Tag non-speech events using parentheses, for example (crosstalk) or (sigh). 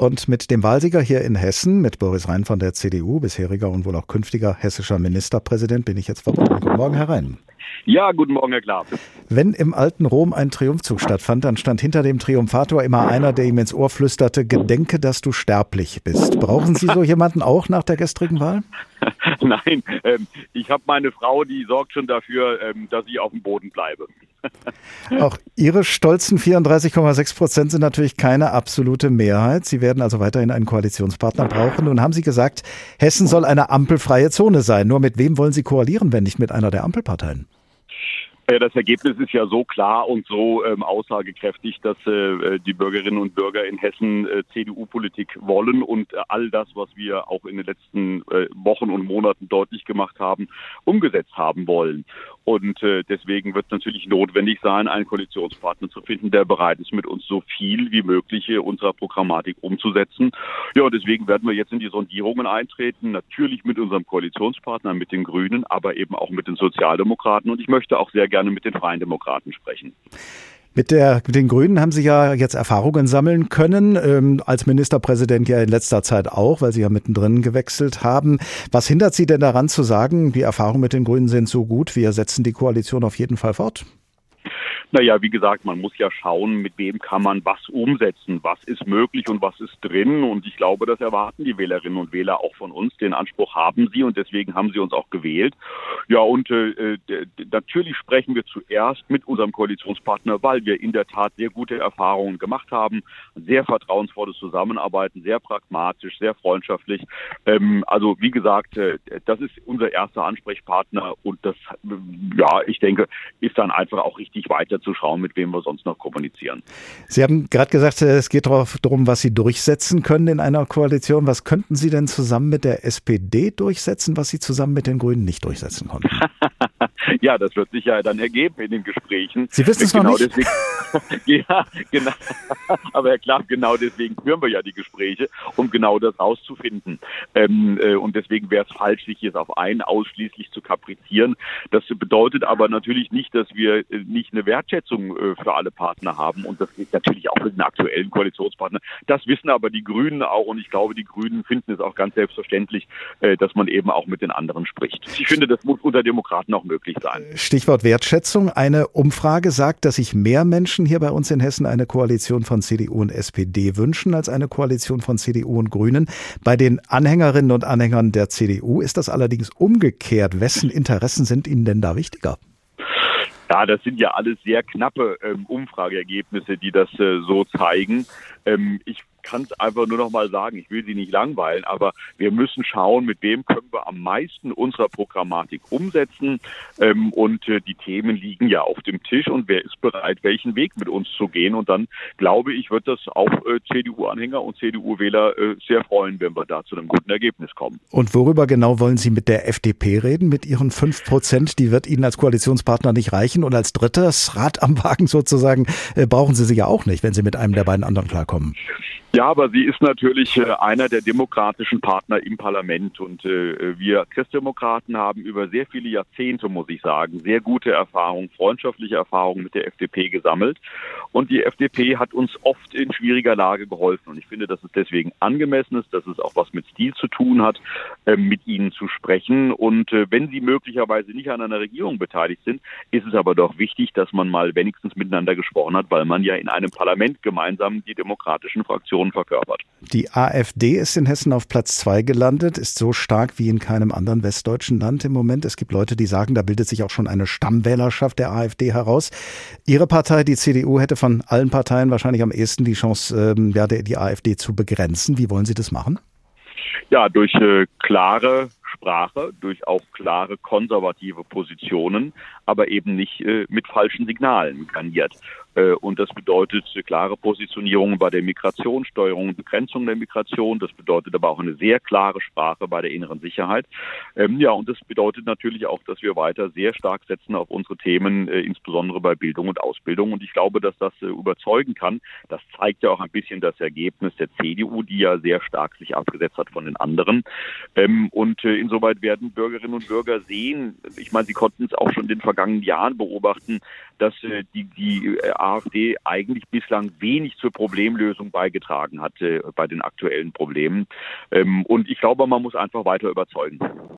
Und mit dem Wahlsieger hier in Hessen, mit Boris Rhein von der CDU, bisheriger und wohl auch künftiger hessischer Ministerpräsident, bin ich jetzt verbunden. Guten Morgen, Herr Rhein. Ja, guten Morgen, Herr Klaas. Wenn im alten Rom ein Triumphzug stattfand, dann stand hinter dem Triumphator immer einer, der ihm ins Ohr flüsterte, gedenke, dass du sterblich bist. Brauchen Sie so jemanden auch nach der gestrigen Wahl? (laughs) Nein, ähm, ich habe meine Frau, die sorgt schon dafür, ähm, dass ich auf dem Boden bleibe. (laughs) Auch Ihre stolzen 34,6 Prozent sind natürlich keine absolute Mehrheit. Sie werden also weiterhin einen Koalitionspartner brauchen. Nun haben Sie gesagt, Hessen soll eine ampelfreie Zone sein. Nur mit wem wollen Sie koalieren, wenn nicht mit einer der Ampelparteien? Das Ergebnis ist ja so klar und so ähm, aussagekräftig, dass äh, die Bürgerinnen und Bürger in Hessen äh, CDU-Politik wollen und äh, all das, was wir auch in den letzten äh, Wochen und Monaten deutlich gemacht haben, umgesetzt haben wollen. Und äh, deswegen wird es natürlich notwendig sein, einen Koalitionspartner zu finden, der bereit ist, mit uns so viel wie möglich unserer Programmatik umzusetzen. Ja, und deswegen werden wir jetzt in die Sondierungen eintreten, natürlich mit unserem Koalitionspartner, mit den Grünen, aber eben auch mit den Sozialdemokraten. Und ich möchte auch sehr gerne mit den Freien Demokraten sprechen. Mit, der, mit den Grünen haben Sie ja jetzt Erfahrungen sammeln können, ähm, als Ministerpräsident ja in letzter Zeit auch, weil Sie ja mittendrin gewechselt haben. Was hindert Sie denn daran zu sagen, die Erfahrungen mit den Grünen sind so gut, wir setzen die Koalition auf jeden Fall fort? Naja, wie gesagt, man muss ja schauen, mit wem kann man was umsetzen, was ist möglich und was ist drin. Und ich glaube, das erwarten die Wählerinnen und Wähler auch von uns. Den Anspruch haben sie und deswegen haben sie uns auch gewählt. Ja, und äh, natürlich sprechen wir zuerst mit unserem Koalitionspartner, weil wir in der Tat sehr gute Erfahrungen gemacht haben. Sehr vertrauensvolles Zusammenarbeiten, sehr pragmatisch, sehr freundschaftlich. Ähm, also wie gesagt, äh, das ist unser erster Ansprechpartner und das, ja, ich denke, ist dann einfach auch richtig weiter zu schauen, mit wem wir sonst noch kommunizieren. Sie haben gerade gesagt, es geht darum, was Sie durchsetzen können in einer Koalition. Was könnten Sie denn zusammen mit der SPD durchsetzen, was Sie zusammen mit den Grünen nicht durchsetzen konnten? (laughs) ja, das wird sich ja dann ergeben in den Gesprächen. Sie wissen es genau noch nicht? Deswegen, (laughs) ja, genau. (laughs) Aber Herr Klapp, genau deswegen führen wir ja die Gespräche, um genau das rauszufinden. Ähm, äh, und deswegen wäre es falsch, sich jetzt auf einen ausschließlich zu kaprizieren. Das bedeutet aber natürlich nicht, dass wir äh, nicht eine Wertschätzung äh, für alle Partner haben. Und das gilt natürlich auch für den aktuellen Koalitionspartner. Das wissen aber die Grünen auch. Und ich glaube, die Grünen finden es auch ganz selbstverständlich, äh, dass man eben auch mit den anderen spricht. Ich finde, das muss unter Demokraten auch möglich sein. Stichwort Wertschätzung. Eine Umfrage sagt, dass sich mehr Menschen hier bei uns in Hessen eine Koalition von CDU und SPD wünschen als eine Koalition von CDU und Grünen. Bei den Anhängerinnen und Anhängern der CDU ist das allerdings umgekehrt. Wessen Interessen sind Ihnen denn da wichtiger? Ja, das sind ja alles sehr knappe ähm, Umfrageergebnisse, die das äh, so zeigen. Ähm, ich kann es einfach nur noch mal sagen, ich will Sie nicht langweilen, aber wir müssen schauen, mit wem können wir am meisten unserer Programmatik umsetzen. Ähm, und äh, die Themen liegen ja auf dem Tisch und wer ist bereit, welchen Weg mit uns zu gehen. Und dann glaube ich, wird das auch äh, CDU-Anhänger und CDU-Wähler äh, sehr freuen, wenn wir da zu einem guten Ergebnis kommen. Und worüber genau wollen Sie mit der FDP reden, mit Ihren fünf Prozent? Die wird Ihnen als Koalitionspartner nicht reichen. Und als drittes Rad am Wagen sozusagen äh, brauchen Sie sie ja auch nicht, wenn Sie mit einem der beiden anderen klarkommen. Ja, aber sie ist natürlich äh, einer der demokratischen Partner im Parlament. Und äh, wir Christdemokraten haben über sehr viele Jahrzehnte, muss ich sagen, sehr gute Erfahrungen, freundschaftliche Erfahrungen mit der FDP gesammelt. Und die FDP hat uns oft in schwieriger Lage geholfen. Und ich finde, dass es deswegen angemessen ist, dass es auch was mit Stil zu tun hat, äh, mit ihnen zu sprechen. Und wenn sie möglicherweise nicht an einer Regierung beteiligt sind, ist es aber doch wichtig, dass man mal wenigstens miteinander gesprochen hat, weil man ja in einem Parlament gemeinsam die demokratischen Fraktionen Position verkörpert. Die AfD ist in Hessen auf Platz zwei gelandet, ist so stark wie in keinem anderen westdeutschen Land im Moment. Es gibt Leute, die sagen, da bildet sich auch schon eine Stammwählerschaft der AfD heraus. Ihre Partei, die CDU, hätte von allen Parteien wahrscheinlich am ehesten die Chance, ähm, ja, die AfD zu begrenzen. Wie wollen Sie das machen? Ja, durch äh, klare Sprache, durch auch klare konservative Positionen, aber eben nicht äh, mit falschen Signalen garniert. Äh, und das bedeutet klare Positionierung bei der Migrationssteuerung und Begrenzung der Migration. Das bedeutet aber auch eine sehr klare Sprache bei der inneren Sicherheit. Ähm, ja, und das bedeutet natürlich auch, dass wir weiter sehr stark setzen auf unsere Themen, äh, insbesondere bei Bildung und Ausbildung. Und ich glaube, dass das äh, überzeugen kann. Das zeigt ja auch ein bisschen das Ergebnis der CDU, die ja sehr stark sich abgesetzt hat von den anderen. Ähm, und insoweit werden Bürgerinnen und Bürger sehen, ich meine, sie konnten es auch schon in den vergangenen Jahren beobachten, dass die, die AfD eigentlich bislang wenig zur Problemlösung beigetragen hatte bei den aktuellen Problemen. Ähm, und ich glaube, man muss einfach weiter überzeugen.